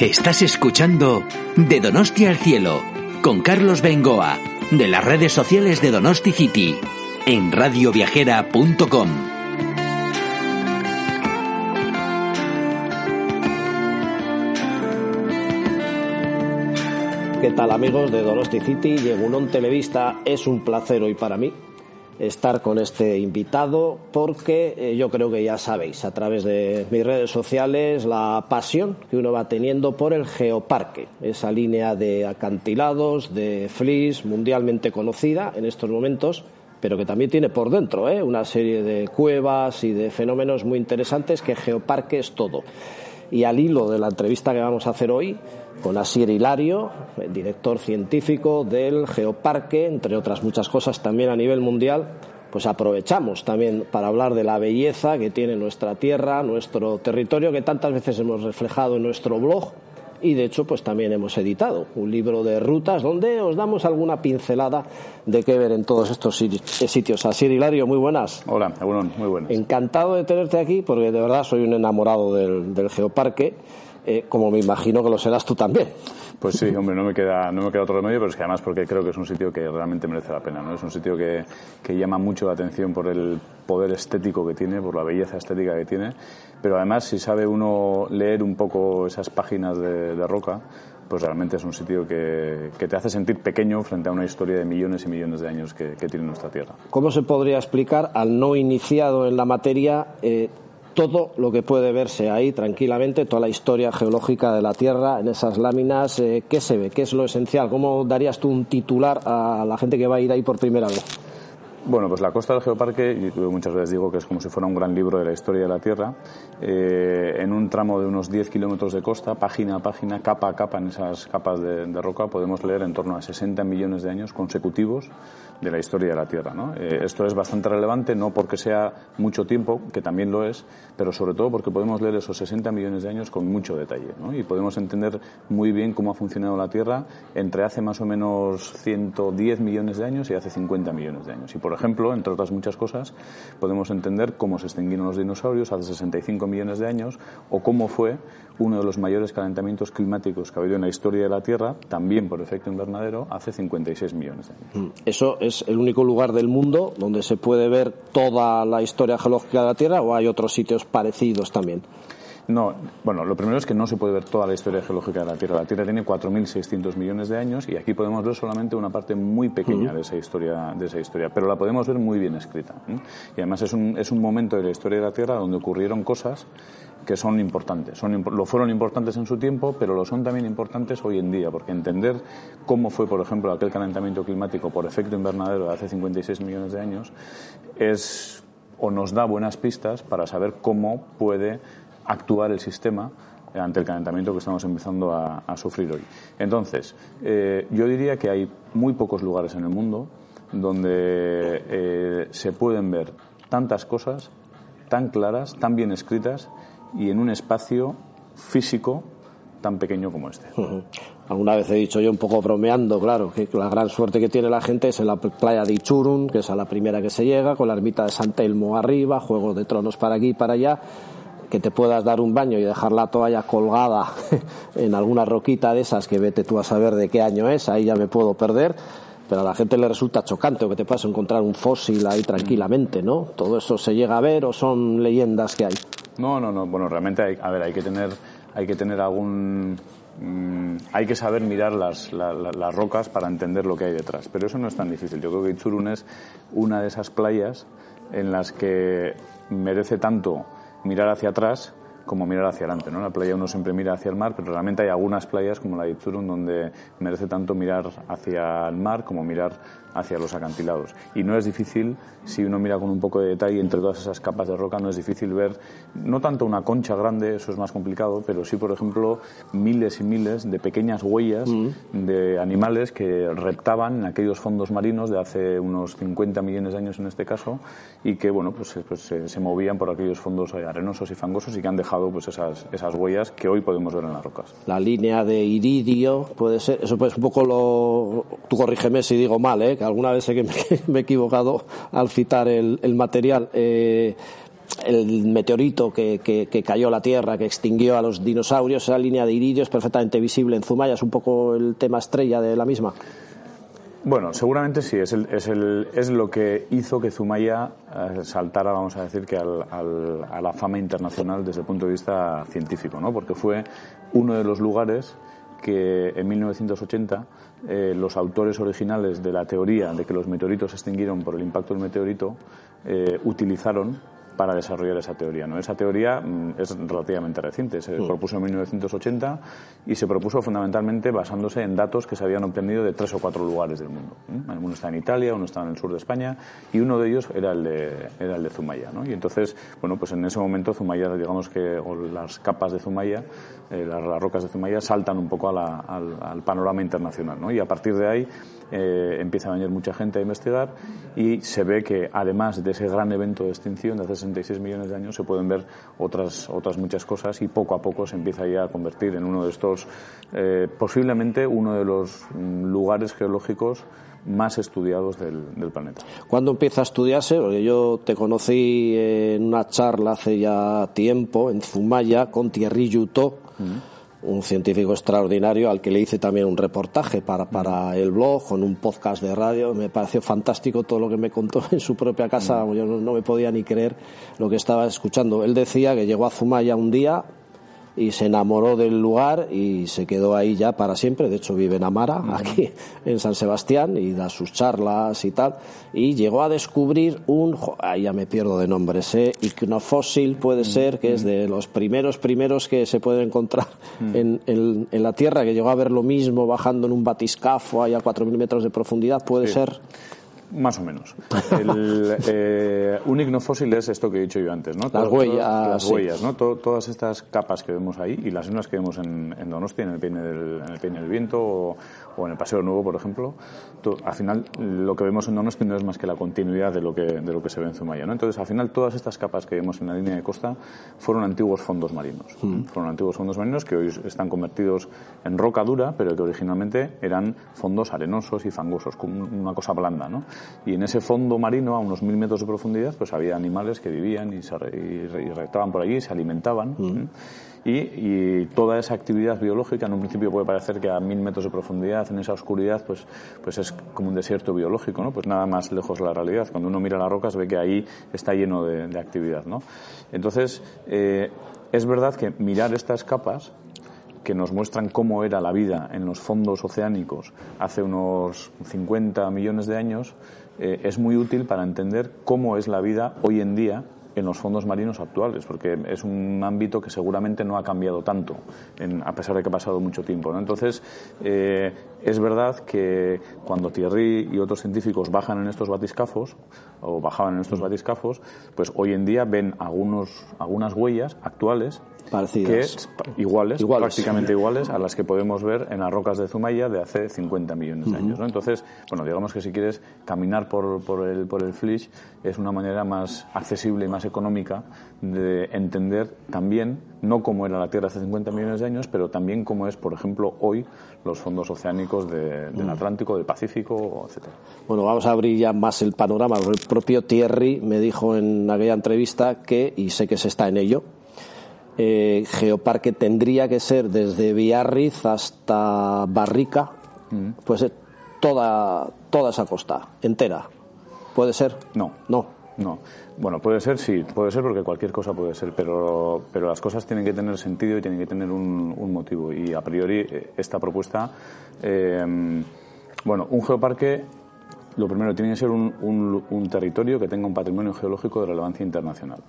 Estás escuchando De Donosti al Cielo con Carlos Bengoa de las redes sociales de Donosti City en radioviajera.com. ¿Qué tal amigos de Donosti City? un Televista es un placer hoy para mí estar con este invitado porque eh, yo creo que ya sabéis a través de mis redes sociales la pasión que uno va teniendo por el geoparque, esa línea de acantilados, de flis mundialmente conocida en estos momentos, pero que también tiene por dentro ¿eh? una serie de cuevas y de fenómenos muy interesantes que geoparque es todo. Y al hilo de la entrevista que vamos a hacer hoy, con Asier Hilario, el director científico del Geoparque, entre otras muchas cosas también a nivel mundial, pues aprovechamos también para hablar de la belleza que tiene nuestra tierra, nuestro territorio, que tantas veces hemos reflejado en nuestro blog y de hecho pues también hemos editado un libro de rutas donde os damos alguna pincelada de qué ver en todos estos sitios. Asier Hilario, muy buenas. Hola, muy buenas. Encantado de tenerte aquí porque de verdad soy un enamorado del Geoparque eh, como me imagino que lo serás tú también. Pues sí, hombre, no me queda, no me queda otro remedio, pero es que además porque creo que es un sitio que realmente merece la pena, ¿no? Es un sitio que, que llama mucho la atención por el poder estético que tiene, por la belleza estética que tiene, pero además si sabe uno leer un poco esas páginas de, de roca, pues realmente es un sitio que, que, te hace sentir pequeño frente a una historia de millones y millones de años que, tiene nuestra tierra. ¿Cómo se podría explicar al no iniciado en la materia eh, todo lo que puede verse ahí tranquilamente, toda la historia geológica de la Tierra en esas láminas. Eh, ¿Qué se ve? ¿Qué es lo esencial? ¿Cómo darías tú un titular a la gente que va a ir ahí por primera vez? Bueno, pues la costa del Geoparque, yo muchas veces digo que es como si fuera un gran libro de la historia de la Tierra, eh, en un tramo de unos 10 kilómetros de costa, página a página, capa a capa, en esas capas de, de roca, podemos leer en torno a 60 millones de años consecutivos de la historia de la Tierra. ¿no? Eh, esto es bastante relevante, no porque sea mucho tiempo, que también lo es, pero sobre todo porque podemos leer esos 60 millones de años con mucho detalle ¿no? y podemos entender muy bien cómo ha funcionado la Tierra entre hace más o menos 110 millones de años y hace 50 millones de años. Y, por ejemplo, entre otras muchas cosas, podemos entender cómo se extinguieron los dinosaurios hace 65 millones de años o cómo fue uno de los mayores calentamientos climáticos que ha habido en la historia de la Tierra, también por efecto invernadero, hace 56 millones de años. Mm, eso es el único lugar del mundo donde se puede ver toda la historia geológica de la Tierra o hay otros sitios parecidos también. No, bueno, lo primero es que no se puede ver toda la historia geológica de la Tierra. La Tierra tiene 4.600 millones de años y aquí podemos ver solamente una parte muy pequeña de esa historia, de esa historia, pero la podemos ver muy bien escrita. Y además es un, es un momento de la historia de la Tierra donde ocurrieron cosas que son importantes. Son, lo fueron importantes en su tiempo, pero lo son también importantes hoy en día, porque entender cómo fue, por ejemplo, aquel calentamiento climático por efecto invernadero de hace 56 millones de años es o nos da buenas pistas para saber cómo puede actuar el sistema ante el calentamiento que estamos empezando a, sufrir hoy. Entonces, eh, yo diría que hay muy pocos lugares en el mundo donde eh, se pueden ver tantas cosas tan claras, tan bien escritas y en un espacio físico tan pequeño como este. Alguna vez he dicho yo un poco bromeando, claro, que la gran suerte que tiene la gente es en la playa de Ichurun, que es a la primera que se llega, con la ermita de San Telmo arriba, juegos de tronos para aquí y para allá, que te puedas dar un baño y dejar la toalla colgada en alguna roquita de esas que vete tú a saber de qué año es, ahí ya me puedo perder pero a la gente le resulta chocante o que te puedas encontrar un fósil ahí tranquilamente, ¿no? ¿Todo eso se llega a ver o son leyendas que hay? No, no, no. Bueno, realmente hay, a ver, hay que tener, hay que tener algún, mm, hay que saber mirar las, las rocas para entender lo que hay detrás. Pero eso no es tan difícil. Yo creo que Itzurun es una de esas playas en las que merece tanto mirar hacia atrás como mirar hacia adelante. ¿no? En la playa uno siempre mira hacia el mar, pero realmente hay algunas playas como la de Itzurun donde merece tanto mirar hacia el mar como mirar hacia los acantilados. Y no es difícil, si uno mira con un poco de detalle entre todas esas capas de roca, no es difícil ver, no tanto una concha grande, eso es más complicado, pero sí, por ejemplo, miles y miles de pequeñas huellas mm. de animales que reptaban en aquellos fondos marinos de hace unos 50 millones de años en este caso, y que, bueno, pues, pues se, movían por aquellos fondos arenosos y fangosos y que han dejado pues esas, esas huellas que hoy podemos ver en las rocas. La línea de iridio puede ser, eso pues un poco lo, tú corrígeme si digo mal, ¿eh? que alguna vez sé que me, he equivocado al citar el, material. Eh, el meteorito que, cayó a la Tierra, que extinguió a los dinosaurios, esa línea de iridio es perfectamente visible en Zumaya, es un poco el tema estrella de la misma. Bueno, seguramente sí, es, es, el, es lo que hizo que Zumaya eh, saltara, vamos a decir, que al, a la fama internacional desde el punto de vista científico, ¿no? porque fue uno de los lugares que en 1980 eh, los autores originales de la teoría de que los meteoritos se extinguieron por el impacto del meteorito eh, utilizaron para desarrollar esa teoría. ¿no? Esa teoría mm, es relativamente reciente, se mm. propuso en 1980 y se propuso fundamentalmente basándose en datos que se habían obtenido de tres o cuatro lugares del mundo. Uno está en Italia, uno está en el sur de España y uno de ellos era el de, era el de Zumaya. ¿no? Y entonces, bueno, pues en ese momento Zumaya, digamos que, o las capas de Zumaya, eh, las, rocas de Zumaya saltan un poco al, al, panorama internacional. ¿no? Y a partir de ahí eh, empieza a venir mucha gente a investigar y se ve que además de ese gran evento de extinción de hace 66 millones de años se pueden ver otras, otras muchas cosas y poco a poco se empieza ya a convertir en uno de estos, eh, posiblemente uno de los mm, lugares geológicos más estudiados del, planeta. ¿Cuándo empieza a estudiarse? Porque yo te conocí en una charla hace ya tiempo en Zumaya con Thierry Yuto un científico extraordinario al que le hice también un reportaje para, para el blog con un podcast de radio. Me pareció fantástico todo lo que me contó en su propia casa. Yo no, no me podía ni creer lo que estaba escuchando. Él decía que llegó a Zumaya un día y se enamoró del lugar y se quedó ahí ya para siempre. De hecho, vive en Amara, aquí en San Sebastián, y da sus charlas y tal. Y llegó a descubrir un, ahí ya me pierdo de nombres, ¿eh? Icnofósil puede ser, que es de los primeros, primeros que se pueden encontrar en, en, la Tierra, que llegó a ver lo mismo bajando en un batiscafo ahí a 4.000 metros de profundidad, puede ser. Más o menos. El, eh, un ignofósil es esto que he dicho yo antes, ¿no? Las huellas. Las huellas, ¿no? todas estas capas que vemos ahí y las unas que vemos en, en Donosti, en el Peine del, en el Peine del Viento o, o en el Paseo Nuevo, por ejemplo, al final lo que vemos en Donosti no es más que la continuidad de lo que, de lo que se ve en Zumaya. ¿no? Entonces, al final, todas estas capas que vemos en la línea de costa fueron antiguos fondos marinos. Mm. Fueron antiguos fondos marinos que hoy están convertidos en roca dura, pero que originalmente eran fondos arenosos y fangosos, como una cosa blanda. ¿no? Y en ese fondo marino, a unos mil metros de profundidad, pues había animales que vivían y, se, y, por allí, se alimentaban. Mm. y, toda esa actividad biológica en un principio puede parecer que a mil metros de profundidad en esa oscuridad pues pues es como un desierto biológico no pues nada más lejos de la realidad. Cuando uno mira las rocas ve que ahí está lleno de, actividad no entonces eh, es verdad que mirar estas capas que nos muestran cómo era la vida en los fondos oceánicos hace unos 50 millones de años eh, es muy útil para entender cómo es la vida hoy en día en los fondos marinos actuales, porque es un ámbito que seguramente no ha cambiado tanto, a pesar de que ha pasado mucho tiempo. Entonces, eh, es verdad que cuando Thierry y otros científicos bajan en estos batiscafos, o bajaban en estos batiscafos, pues hoy en día ven algunos, algunas huellas actuales Parecidas. Que, iguales, prácticamente iguales a las que podemos ver en las rocas de Zumaya de hace 50 millones de años. ¿no? Entonces, bueno, digamos que si quieres caminar por, por el, por el Flish es una manera más accesible y más económica de entender también, no cómo era la Tierra hace 50 millones de años, pero también cómo es, por ejemplo, hoy los fondos oceánicos del mm. Atlántico, del Pacífico, etcétera. Bueno, vamos a abrir ya más el panorama. El propio Thierry me dijo en aquella entrevista que, y sé que se está en ello, eh, Geoparque tendría que ser desde Biarritz hasta Barrica, mm. pues eh, toda, toda esa costa entera. ¿Puede ser? No. No. No. Bueno, puede ser, sí, puede ser porque cualquier cosa puede ser, pero, pero las cosas tienen que tener sentido y tienen que tener un, motivo. Y a priori, eh, esta propuesta, bueno, un geoparque lo primero, tiene que ser un, un, territorio que tenga un patrimonio geológico de relevancia internacional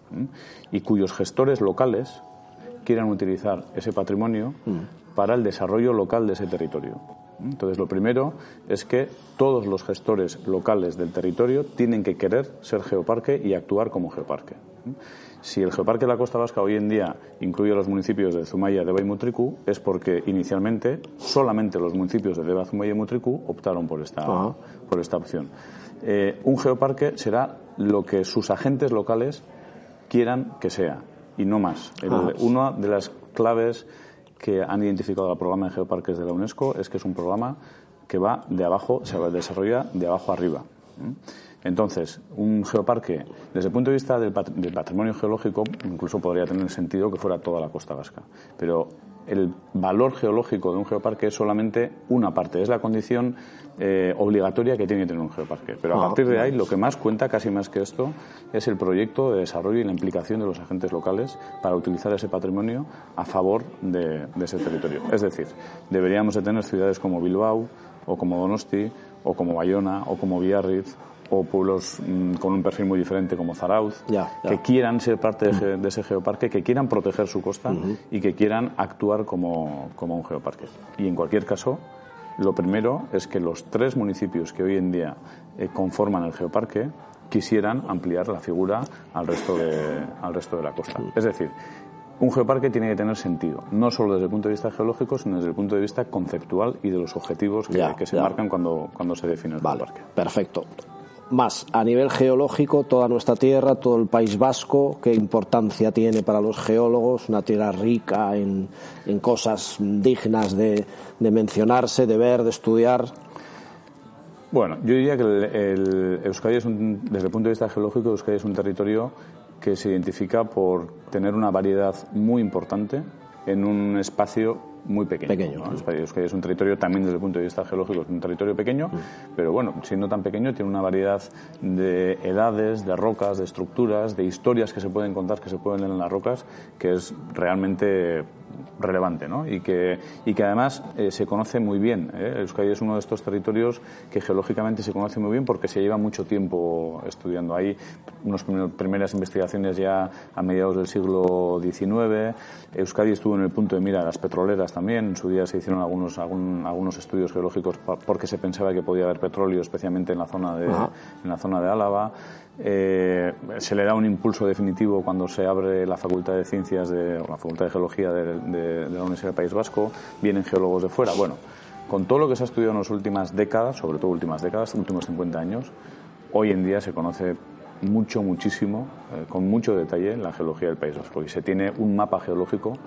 y cuyos gestores locales quieran utilizar ese patrimonio mm. para el desarrollo local de ese territorio. Entonces, lo primero es que todos los gestores locales del territorio tienen que querer ser geoparque y actuar como geoparque. Si el Geoparque de la Costa Vasca hoy en día incluye los municipios de Zumaya, Deva y Mutriku, es porque inicialmente solamente los municipios de Deva, Zumaya y Mutriku optaron por esta, por esta opción. Eh, un geoparque será lo que sus agentes locales quieran que sea y no más. una de las claves que han identificado el programa de geoparques de la UNESCO es que es un programa que va de abajo, se desarrolla de abajo arriba. Entonces, un geoparque, desde el punto de vista del, patrimonio geológico, incluso podría tener sentido que fuera toda la costa vasca. Pero el valor geológico de un geoparque es solamente una parte, es la condición eh, obligatoria que tiene que tener un geoparque. Pero a ah, partir de ahí, lo que más cuenta, casi más que esto, es el proyecto de desarrollo y la implicación de los agentes locales para utilizar ese patrimonio a favor de, de ese territorio. Es decir, deberíamos de tener ciudades como Bilbao, o como Donosti, o como Bayona, o como Biarritz, o pueblos mm, con un perfil muy diferente como Zarauz, que quieran ser parte de, ese geoparque, que quieran proteger su costa y que quieran actuar como, un geoparque. Y en cualquier caso, lo primero es que los tres municipios que hoy en día eh, conforman el geoparque quisieran ampliar la figura al resto de, al resto de la costa. Es decir, un geoparque tiene que tener sentido, no solo desde el punto de vista geológico, sino desde el punto de vista conceptual y de los objetivos que, se marcan cuando, cuando se define el geoparque. Perfecto más a nivel geológico, toda nuestra tierra, todo el País Vasco, qué importancia tiene para los geólogos, una tierra rica en, cosas dignas de, mencionarse, de ver, de estudiar. Bueno, yo diría que el, Euskadi es un, desde el punto de vista geológico, Euskadi es un territorio que se identifica por tener una variedad muy importante en un espacio muy pequeño. pequeño Es un territorio también desde el punto de vista geológico, es un territorio pequeño, pero bueno, siendo tan pequeño tiene una variedad de edades, de rocas, de estructuras, de historias que se pueden contar, que se pueden leer en las rocas, que es realmente relevante ¿no? y, que, y que además eh, se conoce muy bien. ¿eh? Euskadi es uno de estos territorios que geológicamente se conoce muy bien porque se lleva mucho tiempo estudiando. Hay unas primeras investigaciones ya a mediados del siglo XIX. Euskadi estuvo en el punto de mira de las petroleras también. En su día se hicieron algunos, algunos estudios geológicos porque se pensaba que podía haber petróleo, especialmente en la zona de, en la zona de Álava. Eh, se le da un impulso definitivo cuando se abre la Facultad de Ciencias de, o la Facultad de Geología de, la Universidad del País Vasco, vienen geólogos de fuera. Bueno, con todo lo que se ha estudiado en las últimas décadas, sobre todo últimas décadas, últimos 50 años, hoy en día se conoce mucho, muchísimo, eh, con mucho detalle la geología del País Vasco y se tiene un mapa geológico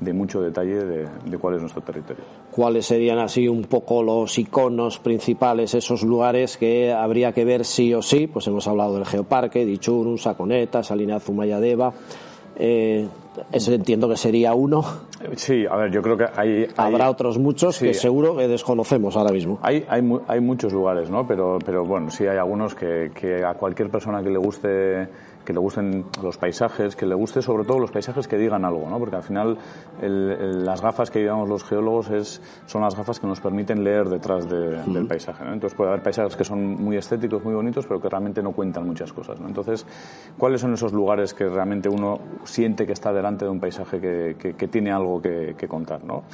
de mucho detalle de, cuál es nuestro territorio. ¿Cuáles serían así un poco los iconos principales, esos lugares que habría que ver sí o sí? Pues hemos hablado del Geoparque, Dichurun, Saconeta, Salina Zumayadeva. Eh, ese entiendo que sería uno. Sí, a ver, yo creo que hay... Habrá otros muchos que seguro que desconocemos ahora mismo. Hay, hay, hay muchos lugares, ¿no? Pero, pero bueno, sí hay algunos que, que a cualquier persona que le guste que le gusten los paisajes, que le guste sobre todo los paisajes que digan algo, ¿no? Porque al final las gafas que llevamos los geólogos es, son las gafas que nos permiten leer detrás del paisaje, ¿no? Entonces puede haber paisajes que son muy estéticos, muy bonitos, pero que realmente no cuentan muchas cosas, ¿no? Entonces, ¿cuáles son esos lugares que realmente uno siente que está delante de un paisaje que, que, tiene algo que, que contar, ¿no?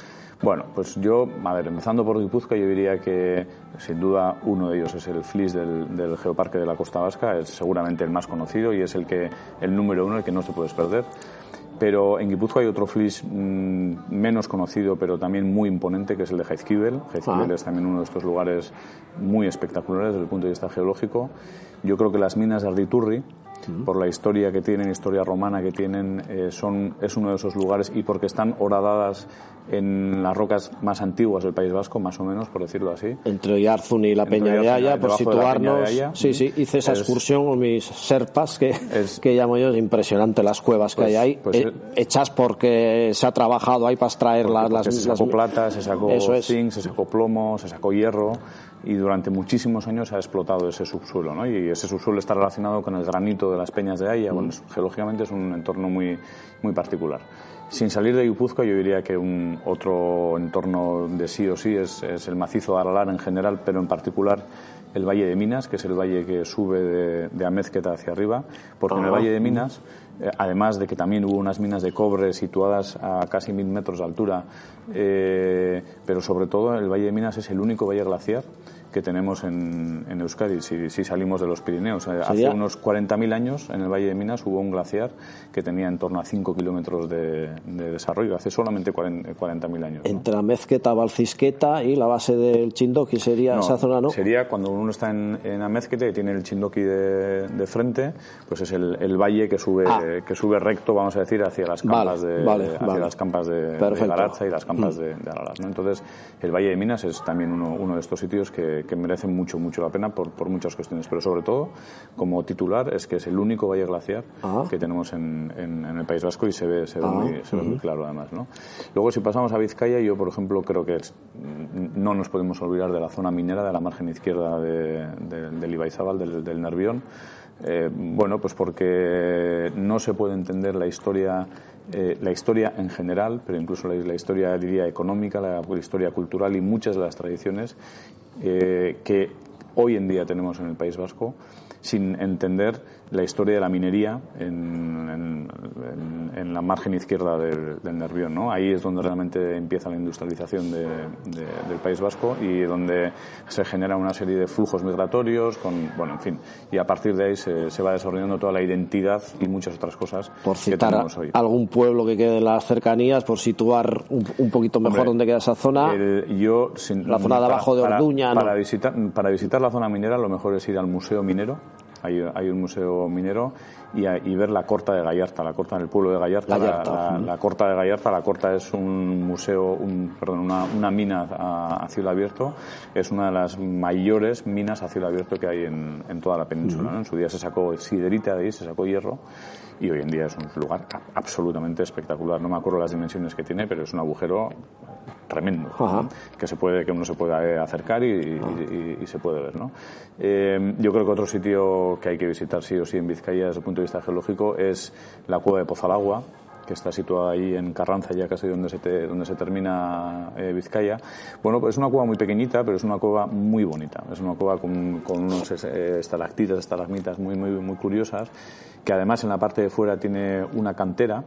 Bueno, pues yo, a ver, empezando por Guipúzcoa, yo diría que sin duda uno de ellos es el FLIS del, Geoparque de la Costa Vasca, es seguramente el más conocido y es el que el número uno, el que no se puede perder. Pero en Guipúzcoa hay otro FLIS mm, menos conocido, pero también muy imponente, que es el de Jaizkibel. Jaizkibel ah. es también uno de estos lugares muy espectaculares desde el punto de vista geológico. Yo creo que las minas de Arditurri, por la historia que tienen, historia romana que tienen, eh, son, es uno de esos lugares y porque están horadadas en las rocas más antiguas del País Vasco, más o menos, por decirlo así. Entre Yarzun y la Peña de Haya, por situarnos. Sí, sí, hice esa excursión con mis serpas, que, que llamo yo, es impresionante las cuevas que hay pues, ahí, pues, eh, hechas porque se ha trabajado ahí para extraer las, las... Se sacó plata, se sacó zinc, se sacó plomo, se sacó hierro y durante muchísimos años ha explotado ese subsuelo, ¿no? Y ese subsuelo está relacionado con el granito de las peñas de Haya, bueno, geológicamente es un entorno muy, muy particular. Sin salir de Guipúzcoa, yo diría que un otro entorno de sí o sí es, el macizo de Aralar en general, pero en particular el Valle de Minas, que es el valle que sube de, de Amezqueta hacia arriba, porque en el Valle de Minas, eh, además de que también hubo unas minas de cobre situadas a casi mil metros de altura, eh, pero sobre todo el Valle de Minas es el único valle glaciar que tenemos en, en Euskadi, si, si, salimos de los Pirineos. Eh, hace unos 40.000 años en el Valle de Minas hubo un glaciar que tenía en torno a 5 kilómetros de, de, desarrollo, hace solamente 40.000 años. ¿no? Entre la Mezqueta, Valcisqueta y la base del Chindoki sería esa zona, ¿no? Sería cuando uno está en, en Amezqueta y tiene el Chindoki de, de frente, pues es el, el valle que sube, ah. que sube recto, vamos a decir, hacia las campas vale, de, vale, hacia vale. las campas de, de y las campas mm. de, de. ¿no? Entonces, el Valle de Minas es también uno, uno de estos sitios que, que merecen mucho, mucho la pena por, por, muchas cuestiones, pero sobre todo, como titular, es que es el único valle glaciar ah. que tenemos en, en, en, el País Vasco y se ve, se ve, ah. muy, se ve uh -huh. muy, claro además. ¿no? Luego, si pasamos a Vizcaya, yo, por ejemplo, creo que es, no nos podemos olvidar de la zona minera, de la margen izquierda de, de, del Ibaizábal, del, del Nervión. Eh, bueno, pues porque no se puede entender la historia, eh, la historia en general, pero incluso la, la historia, diría, económica, la, historia cultural y muchas de las tradiciones eh, que hoy en día tenemos en el País Vasco, sin entender la historia de la minería en, en, en la margen izquierda del, del, Nervión. ¿no? Ahí es donde realmente empieza la industrialización de, de, del País Vasco y donde se genera una serie de flujos migratorios, con, bueno, en fin, y a partir de ahí se, se va desarrollando toda la identidad y muchas otras cosas por que citar tenemos hoy. algún pueblo que quede en las cercanías, por situar un, un poquito mejor Hombre, dónde queda esa zona. El, yo, sin, la zona de abajo de Orduña. Para, ¿no? para, visitar, para visitar la zona minera, lo mejor es ir al Museo Minero hay, hay, un museo minero y, ver la Corta de Gallarta, la Corta en el pueblo de Gallarta. Gallarta. La, la, la, Corta de Gallarta, la Corta es un museo, un, perdón, una, una mina a, a, cielo abierto, es una de las mayores minas a cielo abierto que hay en, en toda la península. Uh -huh. ¿no? En su día se sacó siderita de ahí, se sacó hierro y hoy en día es un lugar absolutamente espectacular. No me acuerdo las dimensiones que tiene, pero es un agujero tremendo que se puede que uno se puede acercar y, y, y, y se puede ver ¿no? Eh, yo creo que otro sitio que hay que visitar sí o sí en Vizcaya desde el punto de vista geológico es la cueva de Pozalagua que está situada ahí en Carranza, ya casi donde se, donde se termina eh, Vizcaya. Bueno, pues es una cueva muy pequeñita, pero es una cueva muy bonita. Es una cueva con, con unos eh, estalactitas, estalagmitas muy, muy, muy curiosas, que además en la parte de fuera tiene una cantera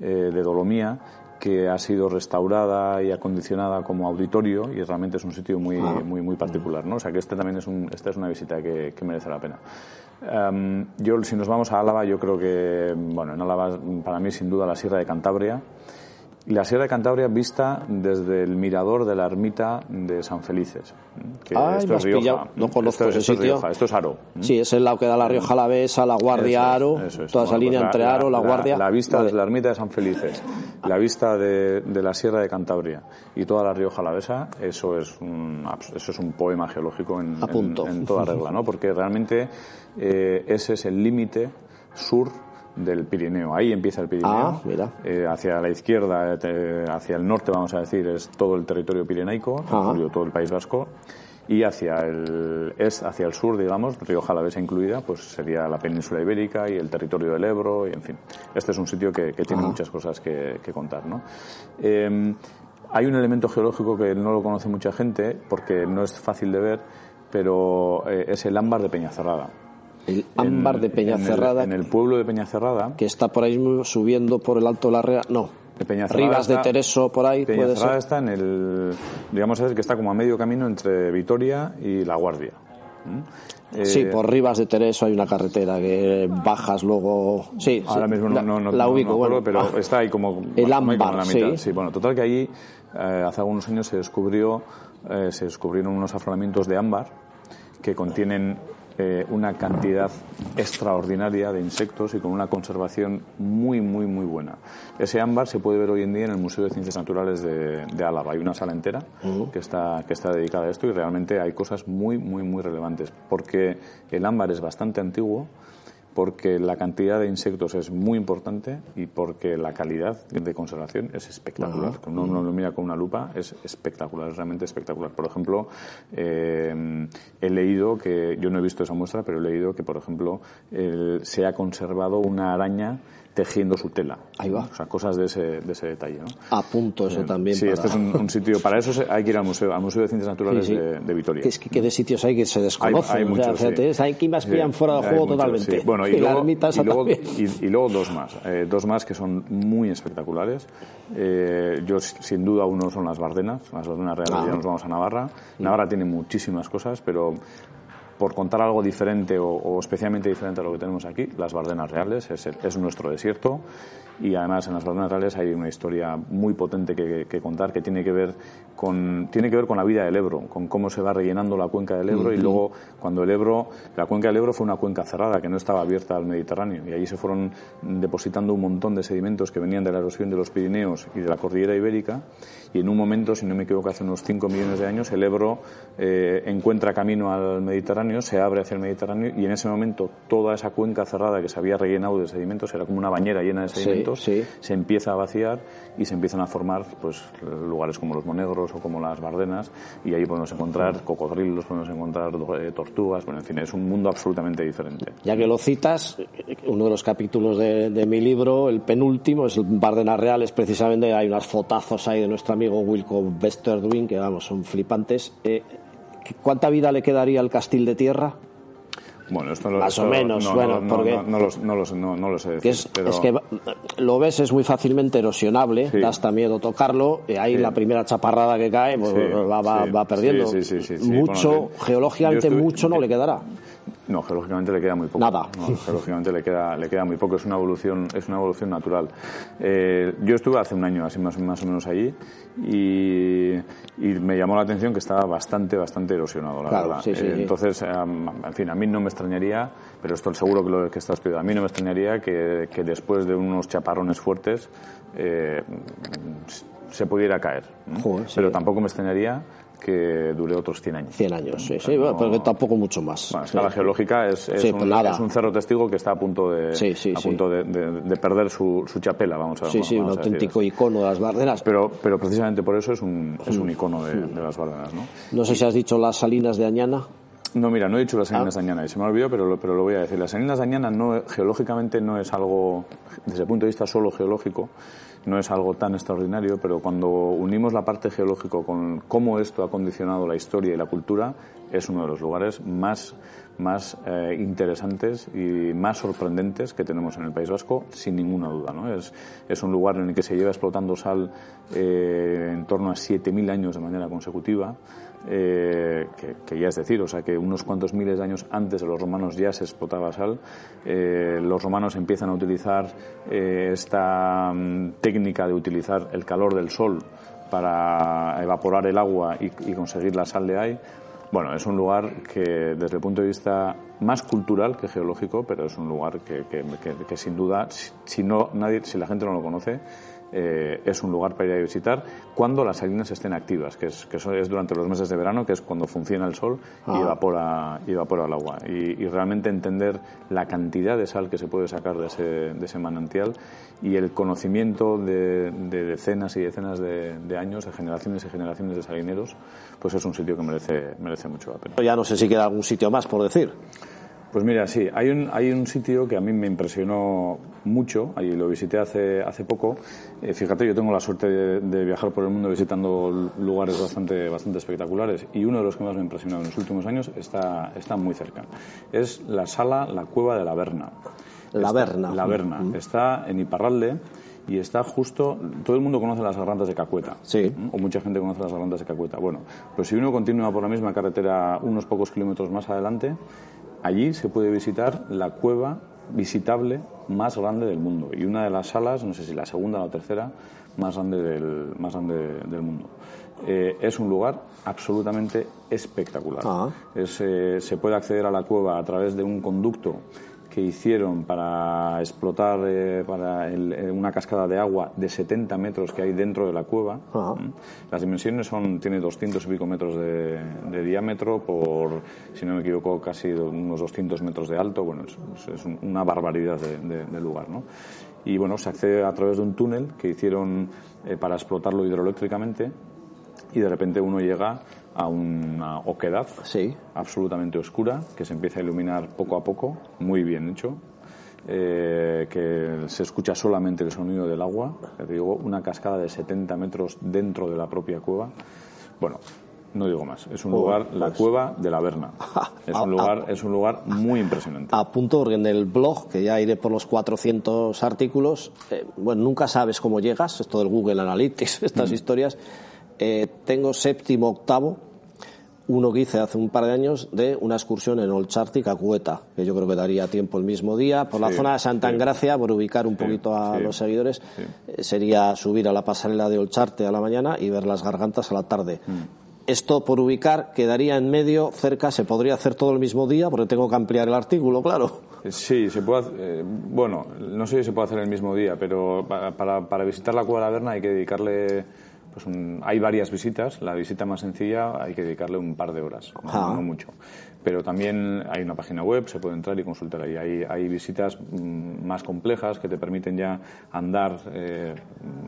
eh, de dolomía que ha sido restaurada y acondicionada como auditorio y realmente es un sitio muy, ah. muy, muy particular, ¿no? O sea que este también es un, esta es una visita que, que merece la pena. Um, yo, si nos vamos a Álava, yo creo que, bueno, en Álava, para mí, sin duda, la Sierra de Cantabria. La Sierra de Cantabria vista desde el mirador de la ermita de San Felices. Que Ay, esto es Rioja. Pillado. No conozco esto, ese esto sitio. Es Rioja, esto es Aro. Sí, es el lado que da la Rioja Alavesa, la Guardia Aro, es, toda bueno, esa línea pues entre la, Aro, la, la Guardia. La vista vale. desde la ermita de San Felices, la vista de, de, la Sierra de Cantabria y toda la Rioja Alavesa, eso es un, eso es un poema geológico en, en, en toda regla, ¿no? Porque realmente eh, ese es el límite sur del Pirineo. Ahí empieza el Pirineo. Ah, mira. Eh, hacia la izquierda, eh, hacia el norte, vamos a decir, es todo el territorio pirenaico, incluido todo el País Vasco. Y hacia el, es hacia el sur, digamos, Río Jalavesa incluida, pues sería la península ibérica y el territorio del Ebro, y en fin. Este es un sitio que, que tiene muchas cosas que, que contar, ¿no? Eh, hay un elemento geológico que no lo conoce mucha gente, porque no es fácil de ver, pero eh, es el ámbar de Peñacerrada. El ámbar en, de Peñacerrada. En el, en el, pueblo de Peñacerrada. Que está por ahí subiendo por el Alto de la Rea. No. De Rivas está, de Tereso, por ahí. Peñacerrada puede ser. está en el. Digamos que está como a medio camino entre Vitoria y La Guardia. Eh, sí, por Rivas de Tereso hay una carretera que bajas luego. Sí, ahora sí, mismo no, no, no, la ubico, no bueno, pero ah, está ahí como. El ámbar, ámbar, la mitad. Sí. sí. bueno, total que allí eh, hace algunos años se descubrió, eh, se descubrieron unos afloramientos de ámbar que contienen eh, una cantidad extraordinaria de insectos y con una conservación muy, muy, muy buena. Ese ámbar se puede ver hoy en día en el Museo de Ciencias Naturales de, de Álava. Hay una sala entera uh -huh. que, está, que está dedicada a esto y realmente hay cosas muy, muy, muy relevantes porque el ámbar es bastante antiguo porque la cantidad de insectos es muy importante y porque la calidad de conservación es espectacular. Cuando uno lo mira con una lupa es espectacular, es realmente espectacular. Por ejemplo, eh, he leído que, yo no he visto esa muestra, pero he leído que, por ejemplo, se ha conservado una araña tejiendo su tela. Ahí va. O sea, cosas de ese, de ese detalle. ¿no? Apunto eso también. Sí, este es un, sitio. Para eso hay que ir al museo, al Museo de Ciencias Naturales De, Vitoria. Que es que, de sitios hay que se desconocen. Hay, hay muchos. O hay que más pillan fuera del juego totalmente. Bueno, y, luego, y, luego, dos más. Eh, dos más que son muy espectaculares. Eh, yo, sin duda, uno son las Bardenas. Las Bardenas reales, ah. ya nos vamos a Navarra. Navarra tiene muchísimas cosas, pero por contar algo diferente o, especialmente diferente a lo que tenemos aquí, las Bardenas Reales es, es nuestro desierto y además en las Bardenas Reales hay una historia muy potente que, contar que tiene que ver con tiene que ver con la vida del Ebro, con cómo se va rellenando la cuenca del Ebro y luego cuando el Ebro la cuenca del Ebro fue una cuenca cerrada que no estaba abierta al Mediterráneo y allí se fueron depositando un montón de sedimentos que venían de la erosión de los Pirineos y de la cordillera ibérica y en un momento, si no me equivoco, hace unos 5 millones de años el Ebro eh, encuentra camino al Mediterráneo, se abre hacia el Mediterráneo y en ese momento toda esa cuenca cerrada que se había rellenado de sedimentos era como una bañera llena de sedimentos se empieza a vaciar y se empiezan a formar pues lugares como los Monegros o como las Bardenas y ahí podemos encontrar cocodrilos, podemos encontrar eh, tortugas, bueno, en fin, es un mundo absolutamente diferente. Ya que lo citas, uno de los capítulos de, mi libro, el penúltimo, es el Bardenas Reales, precisamente hay unas fotazos ahí de nuestro amigo Wilco Westerduin, que vamos, son flipantes. Eh, ¿Cuánta vida le quedaría al castil de tierra? Bueno, esto Más o menos, no, bueno, no, porque... No, lo, sé decir, es, que lo ves, es muy fácilmente erosionable, da hasta miedo tocarlo, y ahí la primera chaparrada que cae pues, va, va, perdiendo. Mucho, geológicamente mucho no le quedará. No, geológicamente le queda muy poco. Nada. geológicamente le queda, le queda muy poco. Es una evolución, es una evolución natural. Eh, yo estuve hace un año así más, más o menos allí y, me llamó la atención que estaba bastante, bastante erosionado, la verdad. Eh, entonces, en fin, a mí no me extrañaría, pero esto seguro que lo que está estudiando, a mí no me extrañaría que, después de unos chaparrones fuertes eh, se pudiera caer. pero tampoco me extrañaría que dure otros 100 años. 100 años, sí, sí, pero tampoco mucho más. Bueno, escala geológica es, es, un, es, un, cerro testigo que está a punto de, a punto de, de, perder su, su, chapela, vamos a Sí, sí, un auténtico icono de las Bardenas. Pero, pero precisamente por eso es un, es un mm. icono de, de las Bardenas, ¿no? No sé si has dicho las salinas de Añana. No, mira, no he dicho las salinas ah. de Añana y se me ha olvidado, pero lo, pero lo voy a decir. Las salinas de Añana no, geológicamente no es algo, desde el punto de vista solo geológico, no es algo tan extraordinario, pero cuando unimos la parte geológica con cómo esto ha condicionado la historia y la cultura, es uno de los lugares más, más eh, interesantes y más sorprendentes que tenemos en el País Vasco, sin ninguna duda. ¿no? Es, es un lugar en el que se lleva explotando sal eh, en torno a 7.000 años de manera consecutiva. Eh, que, ya es decir, o sea que unos cuantos miles de años antes de los romanos ya se explotaba sal. Eh, los romanos empiezan a utilizar eh, esta mm, técnica de utilizar el calor del sol para evaporar el agua y, conseguir la sal de ahí. Bueno, es un lugar que desde el punto de vista más cultural que geológico, pero es un lugar que, que sin duda, si, no, nadie, si la gente no lo conoce, eh, es un lugar para ir a visitar cuando las salinas estén activas, que es, que eso es durante los meses de verano, que es cuando funciona el sol y, ah. evapora, y evapora el agua. Y, realmente entender la cantidad de sal que se puede sacar de ese, de ese manantial y el conocimiento de, decenas y decenas de, de, años, de generaciones y generaciones de salineros, pues es un sitio que merece, merece mucho la pena. Ya no sé si queda algún sitio más por decir. Pues mira, sí, hay un, hay un sitio que a mí me impresionó mucho, ahí lo visité hace, hace poco. Eh, fíjate, yo tengo la suerte de, viajar por el mundo visitando lugares bastante, bastante espectaculares y uno de los que más me ha impresionado en los últimos años está, está muy cerca. Es la sala, la cueva de la Berna. La Berna. La Berna. Está en Iparralde y está justo. Todo el mundo conoce las gargantas de Cacueta. Sí. O mucha gente conoce las gargantas de Cacueta. Bueno, pues si uno continúa por la misma carretera unos pocos kilómetros más adelante, Allí se puede visitar la cueva visitable más grande del mundo y una de las salas, no sé si la segunda o la tercera, más grande del, más grande del mundo. Eh, es un lugar absolutamente espectacular. Ah. Eh, se puede acceder a la cueva a través de un conducto que hicieron para explotar eh, para eh, una cascada de agua de 70 metros que hay dentro de la cueva. Las dimensiones son tiene 200 y pico metros de, diámetro por, si no me equivoco, casi unos 200 metros de alto. Bueno, es, una barbaridad de, lugar, ¿no? Y bueno, se accede a través de un túnel que hicieron eh, para explotarlo hidroeléctricamente y de repente uno llega a una oquedad absolutamente oscura que se empieza a iluminar poco a poco, muy bien hecho, eh, que se escucha solamente el sonido del agua, te digo, una cascada de 70 metros dentro de la propia cueva. Bueno, no digo más, es un oh, lugar, la pues. cueva de la Berna. Es un lugar, es un lugar muy impresionante. A punto, porque en el blog, que ya iré por los 400 artículos, eh, bueno, nunca sabes cómo llegas, esto del Google Analytics, estas mm. historias. Eh, tengo séptimo, octavo, uno que hice hace un par de años de una excursión en Olchartic a Cueta, que yo creo que daría tiempo el mismo día, por la zona de Santa Engracia, por ubicar un poquito a los seguidores, eh, sería subir a la pasarela de Olcharte a la mañana y ver las gargantas a la tarde. Mm. Esto por ubicar quedaría en medio, cerca, se podría hacer todo el mismo día, porque tengo que ampliar el artículo, claro. Sí, se puede. Eh, bueno, no sé si se puede hacer el mismo día, pero para, para visitar la Cueva de la hay que dedicarle pues hay varias visitas. La visita más sencilla hay que dedicarle un par de horas, no, ah. mucho. Pero también hay una página web, se puede entrar y consultar ahí. Hay, hay visitas mm, más complejas que te permiten ya andar eh,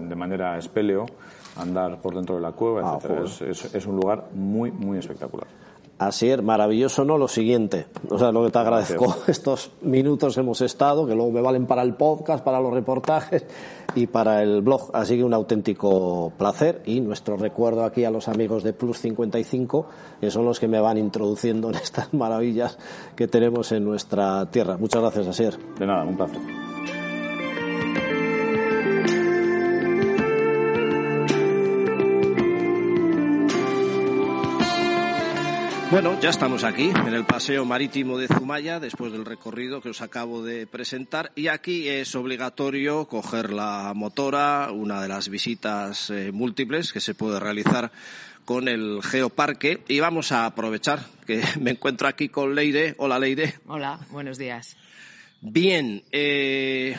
de manera espeleo, andar por dentro de la cueva, ah, Es, es, un lugar muy, muy espectacular. Así es, maravilloso, ¿no? Lo siguiente, o sea, lo que te agradezco, estos minutos hemos estado, que luego me valen para el podcast, para los reportajes y para el blog, así que un auténtico placer y nuestro recuerdo aquí a los amigos de Plus 55, que son los que me van introduciendo en estas maravillas que tenemos en nuestra tierra. Muchas gracias, Asier. De nada, un placer. Bueno, ya estamos aquí en el paseo marítimo de Zumaya después del recorrido que os acabo de presentar y aquí es obligatorio coger la motora, una de las visitas eh, múltiples que se puede realizar con el Geoparque y vamos a aprovechar que me encuentro aquí con Leire. Hola Leire. Hola, buenos días. Bien, eh,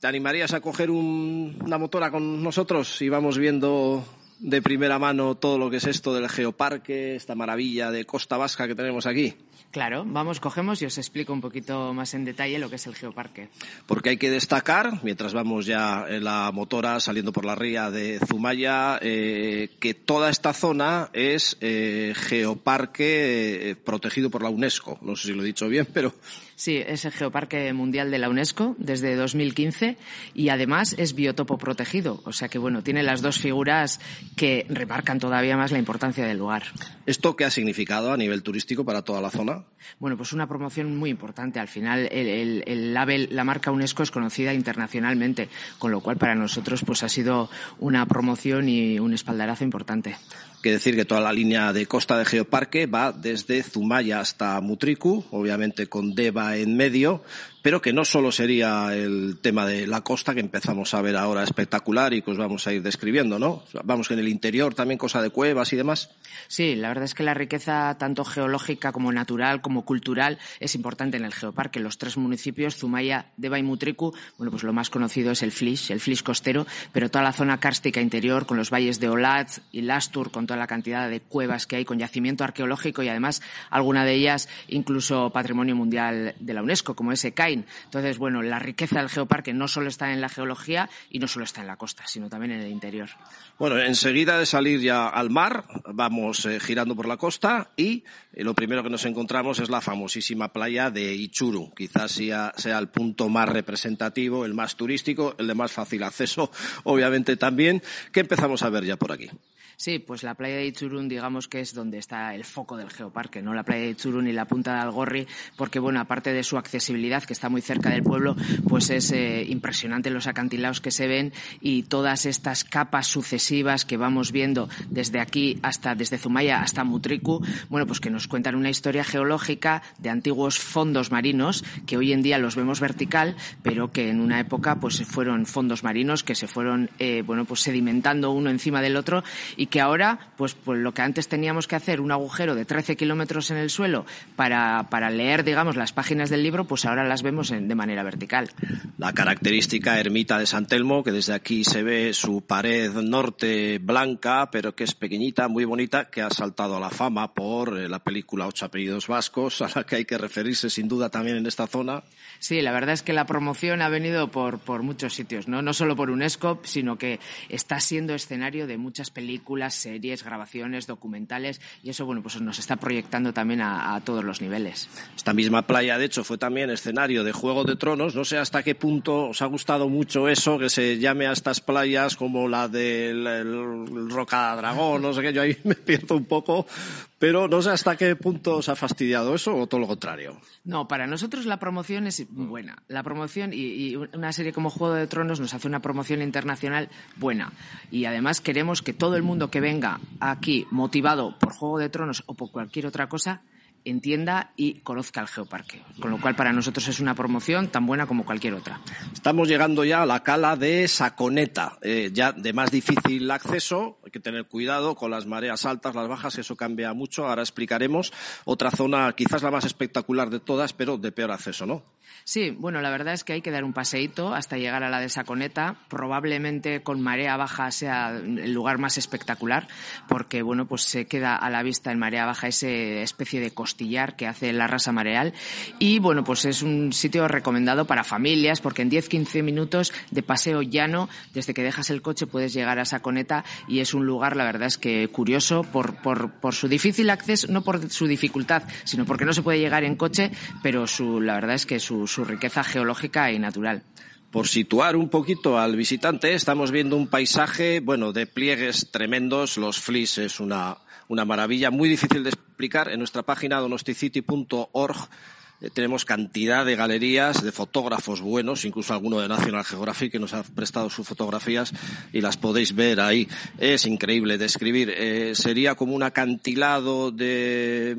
¿te animarías a coger una motora con nosotros y vamos viendo de primera mano todo lo que es esto del geoparque, esta maravilla de Costa Vasca que tenemos aquí? Claro, vamos, cogemos y os explico un poquito más en detalle lo que es el geoparque. Porque hay que destacar, mientras vamos ya en la motora saliendo por la ría de Zumaya, eh, que toda esta zona es eh, geoparque eh, protegido por la UNESCO. No sé si lo he dicho bien, pero Sí, es el Geoparque Mundial de la UNESCO desde 2015 y además es biotopo protegido. O sea que, bueno, tiene las dos figuras que remarcan todavía más la importancia del lugar. ¿Esto qué ha significado a nivel turístico para toda la zona? Bueno, pues una promoción muy importante. Al final, el, label, la marca UNESCO es conocida internacionalmente, con lo cual para nosotros pues ha sido una promoción y un espaldarazo importante. Que decir que toda la línea de costa de Geoparque va desde Zumaya hasta Mutriku, obviamente con Deva en medio, pero que no solo sería el tema de la costa que empezamos a ver ahora espectacular y que os vamos a ir describiendo, ¿no? Vamos que en el interior también cosa de cuevas y demás. Sí, la verdad es que la riqueza tanto geológica como natural como cultural es importante en el geoparque. Los tres municipios, Zumaya, Deva y Mutriku, bueno, pues lo más conocido es el Flish, el Flish costero, pero toda la zona kárstica interior con los valles de Olat y Lastur, con toda la cantidad de cuevas que hay con yacimiento arqueológico y además alguna de ellas incluso patrimonio mundial de la UNESCO, como ese Entonces, bueno, la riqueza del geoparque no solo está en la geología y no solo está en la costa, sino también en el interior. Bueno, enseguida de salir ya al mar, vamos eh, girando por la costa y eh, lo primero que nos encontramos es la famosísima playa de Ichuru. Quizás sea, sea el punto más representativo, el más turístico, el de más fácil acceso, obviamente también, que empezamos a ver ya por aquí. Sí, pues la playa de Ichurun, digamos que es donde está el foco del geoparque, ¿no? La playa de Ichurun y la punta de Algorri, porque, bueno, aparte de su accesibilidad, que está muy cerca del pueblo, pues es eh, impresionante los acantilados que se ven y todas estas capas sucesivas que vamos viendo desde aquí hasta, desde Zumaya hasta Mutriku, bueno, pues que nos cuentan una historia geológica de antiguos fondos marinos que hoy en día los vemos vertical, pero que en una época pues fueron fondos marinos que se fueron, eh, bueno, pues sedimentando uno encima del otro y que ahora, pues, pues lo que antes teníamos que hacer, un agujero de 13 kilómetros en el suelo para, para leer, digamos, las páginas del libro, pues ahora las vemos de manera vertical. La característica ermita de San Telmo, que desde aquí se ve su pared norte blanca, pero que es pequeñita, muy bonita, que ha saltado a la fama por eh, la película Ocho apellidos vascos, a la que hay que referirse sin duda también en esta zona. Sí, la verdad es que la promoción ha venido por, por muchos sitios, ¿no? No solo por UNESCO, sino que está siendo escenario de muchas películas, series, grabaciones, documentales, y eso, bueno, pues nos está proyectando también a, a todos los niveles. Esta misma playa, de hecho, fue también escenario de Juego de Tronos. No sé hasta qué punto os ha gustado mucho eso, que se llame a estas playas como la del Roca Dragón, no sé qué, yo ahí me pierdo un poco, pero no sé hasta qué punto os ha fastidiado eso o todo lo contrario. No, para nosotros la promoción es buena. La promoción y, y, una serie como Juego de Tronos nos hace una promoción internacional buena. Y además queremos que todo el mundo que venga aquí motivado por Juego de Tronos o por cualquier otra cosa entienda y conozca el geoparque. Con lo cual, para nosotros es una promoción tan buena como cualquier otra. Estamos llegando ya a la cala de Saconeta, eh, ya de más difícil acceso. Hay que tener cuidado con las mareas altas, las bajas, eso cambia mucho. Ahora explicaremos. Otra zona, quizás la más espectacular de todas, pero de peor acceso, ¿no? Sí, bueno, la verdad es que hay que dar un paseíto hasta llegar a la de Saconeta. Probablemente con marea baja sea el lugar más espectacular, porque, bueno, pues se queda a la vista en marea baja esa especie de que hace la rasa mareal. Y, bueno, pues es un sitio recomendado para familias, porque en 10-15 minutos de paseo llano, desde que dejas el coche puedes llegar a Saconeta y es un lugar, la verdad es que curioso por, por, por su difícil acceso, no por su dificultad, sino porque no se puede llegar en coche, pero su, la verdad es que su, su riqueza geológica y natural. Por situar un poquito al visitante, estamos viendo un paisaje, bueno, de pliegues tremendos. Los flis es una, una maravilla, muy difícil de explicar. En nuestra página donosticity.org tenemos cantidad de galerías de fotógrafos buenos, incluso alguno de National Geographic que nos ha prestado sus fotografías y las podéis ver ahí. Es increíble describir. Eh, sería como un acantilado de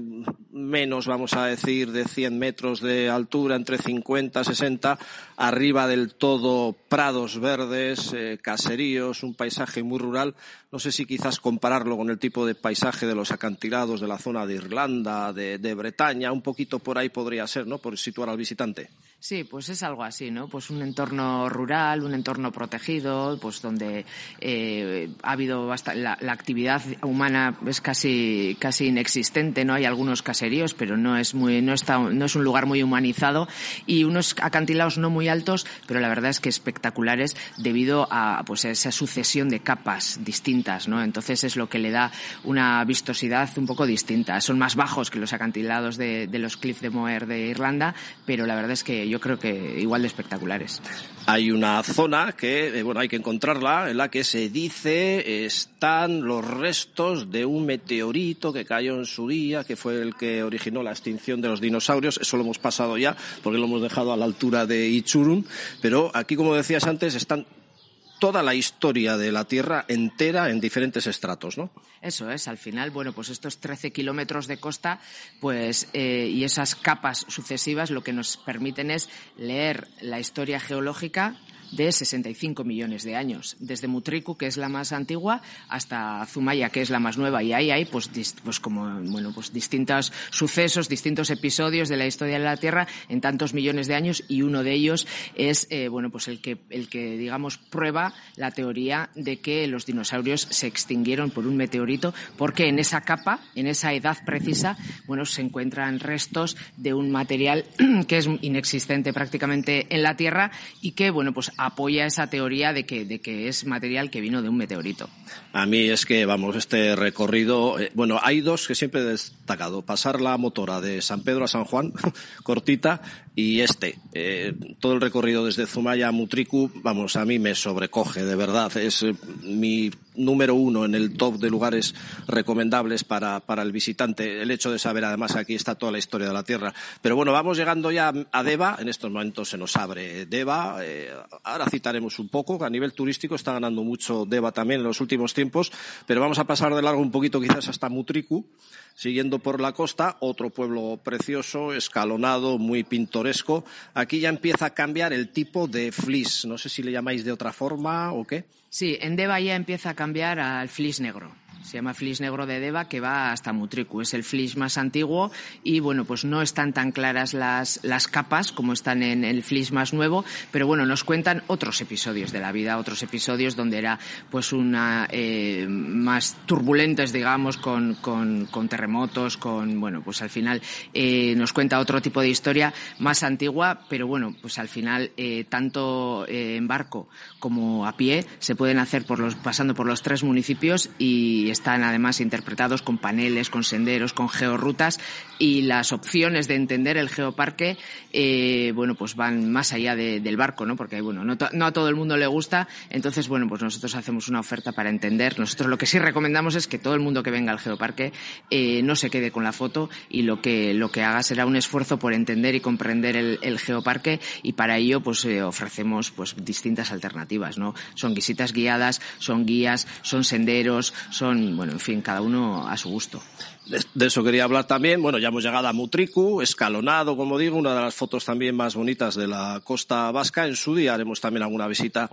menos, vamos a decir, de 100 metros de altura, entre 50 y 60, arriba del todo prados verdes, eh, caseríos, un paisaje muy rural. No sé si quizás compararlo con el tipo de paisaje de los acantilados de la zona de Irlanda, de, Bretaña, un poquito por ahí podría ser, ¿no? Por situar al visitante. Sí, pues es algo así, ¿no? Pues un entorno rural, un entorno protegido, pues donde eh, ha habido bastante, la, la, actividad humana es casi casi inexistente, ¿no? Hay algunos caseríos, pero no es muy no está no es un lugar muy humanizado y unos acantilados no muy altos, pero la verdad es que espectaculares debido a pues a esa sucesión de capas distintas, ¿no? Entonces es lo que le da una vistosidad un poco distinta. Son más bajos que los acantilados de, los Cliff de Moher de Irlanda, pero la verdad es que yo creo que igual de espectaculares. Hay una zona que, eh, bueno, hay que encontrarla, en la que se dice están los restos de un meteorito que cayó en su día, que fue el que originó la extinción de los dinosaurios. Eso lo hemos pasado ya, porque lo hemos dejado a la altura de Ichurun. Pero aquí, como decías antes, están toda la historia de la Tierra entera en diferentes estratos, ¿no? Eso es, al final, bueno, pues estos 13 kilómetros de costa, pues, eh, y esas capas sucesivas lo que nos permiten es leer la historia geológica de 65 millones de años, desde Mutriku, que es la más antigua, hasta Zumaya, que es la más nueva, y ahí hay pues, pues como bueno pues distintos sucesos, distintos episodios de la historia de la Tierra en tantos millones de años, y uno de ellos es eh, bueno pues el que el que digamos prueba la teoría de que los dinosaurios se extinguieron por un meteorito, porque en esa capa, en esa edad precisa, bueno se encuentran restos de un material que es inexistente prácticamente en la Tierra y que bueno pues apoya esa teoría de que, de que es material que vino de un meteorito. A mí es que, vamos, este recorrido, eh, bueno, hay dos que siempre he destacado. Pasar la motora de San Pedro a San Juan, cortita, y este. Eh, todo el recorrido desde Zumaya a Mutriku, vamos, a mí me sobrecoge, de verdad. Es eh, mi número uno en el top de lugares recomendables para, para el visitante. El hecho de saber, además, aquí está toda la historia de la Tierra. Pero bueno, vamos llegando ya a Deva. En estos momentos se nos abre Deva. Eh, ahora citaremos un poco. A nivel turístico está ganando mucho Deva también en los últimos tiempos. Pero vamos a pasar de largo un poquito quizás hasta Mutriku. Siguiendo por la costa, otro pueblo precioso, escalonado, muy pintoresco. Aquí ya empieza a cambiar el tipo de flis. No sé si le llamáis de otra forma o qué. Sí, en Deva ya empieza a cambiar al flis negro. Se llama Flis Negro de Deva, que va hasta Mutriku. Es el Flis más antiguo y, bueno, pues no están tan claras las, las capas como están en el Flis más nuevo, pero bueno, nos cuentan otros episodios de la vida, otros episodios donde era, pues, una, eh, más turbulentes, digamos, con, con, con, terremotos, con, bueno, pues al final eh, nos cuenta otro tipo de historia más antigua, pero bueno, pues al final, eh, tanto eh, en barco como a pie, se pueden hacer por los, pasando por los tres municipios y están además interpretados con paneles, con senderos, con georrutas y las opciones de entender el geoparque, eh, bueno, pues van más allá de, del barco, ¿no? Porque, bueno, no, no, a todo el mundo le gusta, entonces, bueno, pues nosotros hacemos una oferta para entender. Nosotros lo que sí recomendamos es que todo el mundo que venga al geoparque eh, no se quede con la foto y lo que, lo que haga será un esfuerzo por entender y comprender el, el geoparque y para ello, pues eh, ofrecemos pues distintas alternativas, ¿no? Son visitas guiadas, son guías, son senderos, son bueno, en fin, cada uno a su gusto. De, eso quería hablar también. Bueno, ya hemos llegado a Mutriku, escalonado, como digo, una de las fotos también más bonitas de la costa vasca. En su día haremos también alguna visita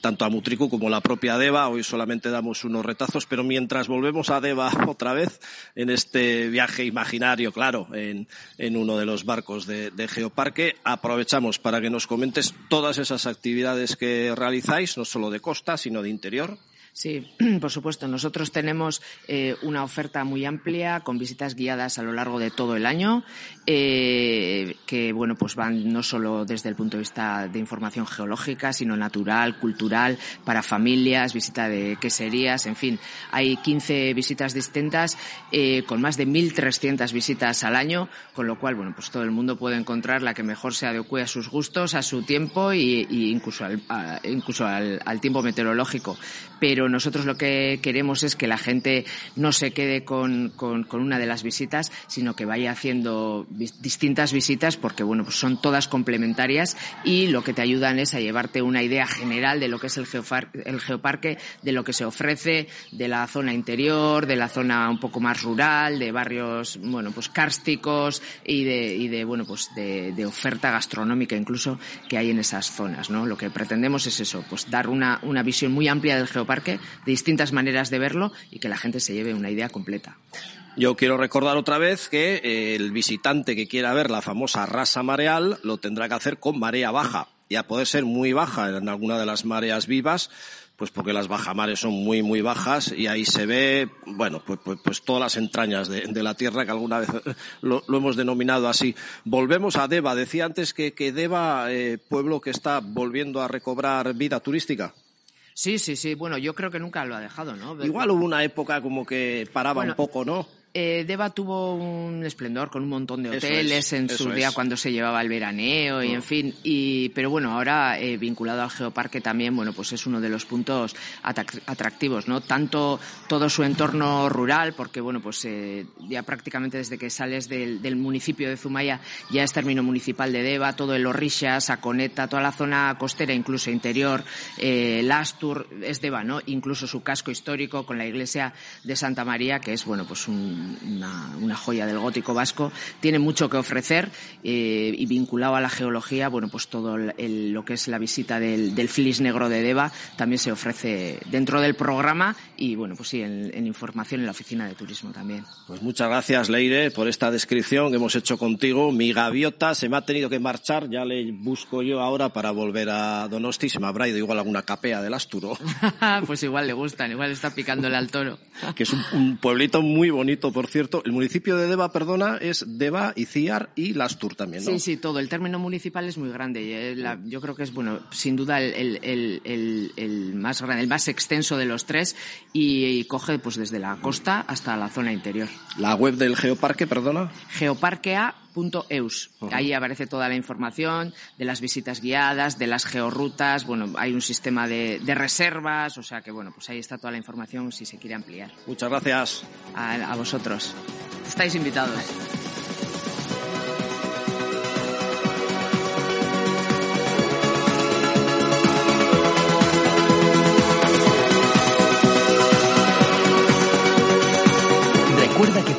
tanto a Mutriku como a la propia Deva. Hoy solamente damos unos retazos, pero mientras volvemos a Deva otra vez en este viaje imaginario, claro, en, en uno de los barcos de Geoparque, aprovechamos para que nos comentes todas esas actividades que realizáis, no solo de costa, sino de interior. Sí, por supuesto. Nosotros tenemos eh, una oferta muy amplia con visitas guiadas a lo largo de todo el año, eh, que bueno, pues van no solo desde el punto de vista de información geológica, sino natural, cultural, para familias, visita de queserías, en fin, hay 15 visitas distintas eh, con más de 1.300 visitas al año, con lo cual bueno, pues todo el mundo puede encontrar la que mejor se adecue a sus gustos, a su tiempo y, incluso al, a, incluso al, al tiempo meteorológico. Pero pero nosotros lo que queremos es que la gente no se quede con, con, con una de las visitas, sino que vaya haciendo distintas visitas porque, bueno, pues son todas complementarias y lo que te ayudan es a llevarte una idea general de lo que es el, el geoparque, de lo que se ofrece, de la zona interior, de la zona un poco más rural, de barrios, bueno, pues cársticos y de, y de bueno, pues de, de oferta gastronómica incluso que hay en esas zonas, ¿no? Lo que pretendemos es eso, pues dar una, una visión muy amplia del geoparque de distintas maneras de verlo y que la gente se lleve una idea completa. Yo quiero recordar otra vez que eh, el visitante que quiera ver la famosa rasa mareal lo tendrá que hacer con marea baja. Ya puede ser muy baja en alguna de las mareas vivas, pues porque las bajamares son muy, muy bajas y ahí se ve, bueno, pues, pues, pues todas las entrañas de, la tierra que alguna vez lo, lo, hemos denominado así. Volvemos a Deva. Decía antes que, que Deva, eh, pueblo que está volviendo a recobrar vida turística. Sí, sí, sí. Bueno, yo creo que nunca lo ha dejado, ¿no? Igual hubo una época como que paraba bueno, un poco, ¿no? Eh, Deva tuvo un esplendor con un montón de hoteles es, en su día es. cuando se llevaba el veraneo y en fin y pero bueno ahora eh, vinculado al geoparque también bueno pues es uno de los puntos atractivos no tanto todo su entorno rural porque bueno pues eh, ya prácticamente desde que sales del, del, municipio de Zumaya ya es término municipal de Deva todo el Orrisha, Saconeta toda la zona costera incluso interior eh, Lastur es Deva no incluso su casco histórico con la iglesia de Santa María que es bueno pues un una, una, joya del gótico vasco, tiene mucho que ofrecer eh, y vinculado a la geología, bueno, pues todo el, el, lo que es la visita del, del Flis Negro de Deva también se ofrece dentro del programa y, bueno, pues sí, en, en, información en la oficina de turismo también. Pues muchas gracias, Leire, por esta descripción que hemos hecho contigo. Mi gaviota se me ha tenido que marchar, ya le busco yo ahora para volver a Donosti, se me habrá ido igual alguna capea del Asturo. pues igual le gustan, igual está picándole al toro. que es un, un pueblito muy bonito por cierto, el municipio de Deva, perdona, es Deva, Iciar y Lastur también, ¿no? Sí, sí, todo. El término municipal es muy grande. Eh, la, yo creo que es, bueno, sin duda el, el, el, el, más grande, el más extenso de los tres y, y, coge pues desde la costa hasta la zona interior. ¿La web del Geoparque, perdona? Geoparquea .eus. Uh -huh. Ahí aparece toda la información de las visitas guiadas, de las georrutas, bueno, hay un sistema de, de, reservas, o sea que bueno, pues ahí está toda la información si se quiere ampliar. Muchas gracias. A, a vosotros. Estáis invitados.